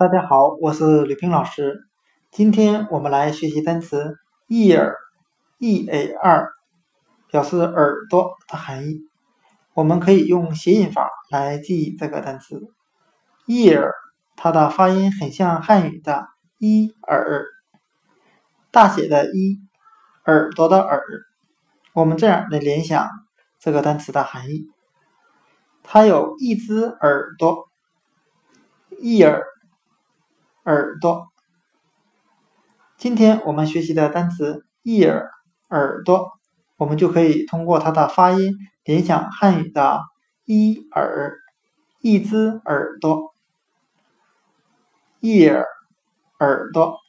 大家好，我是吕冰老师。今天我们来学习单词 ear，e a r，表示耳朵的含义。我们可以用谐音法来记忆这个单词 ear，它的发音很像汉语的一耳，大写的一，耳朵的耳。我们这样来联想这个单词的含义，它有一只耳朵，ear。耳朵。今天我们学习的单词 ear 耳朵我们就可以通过它的发音联想汉语的一耳一只耳朵。ear 耳朵。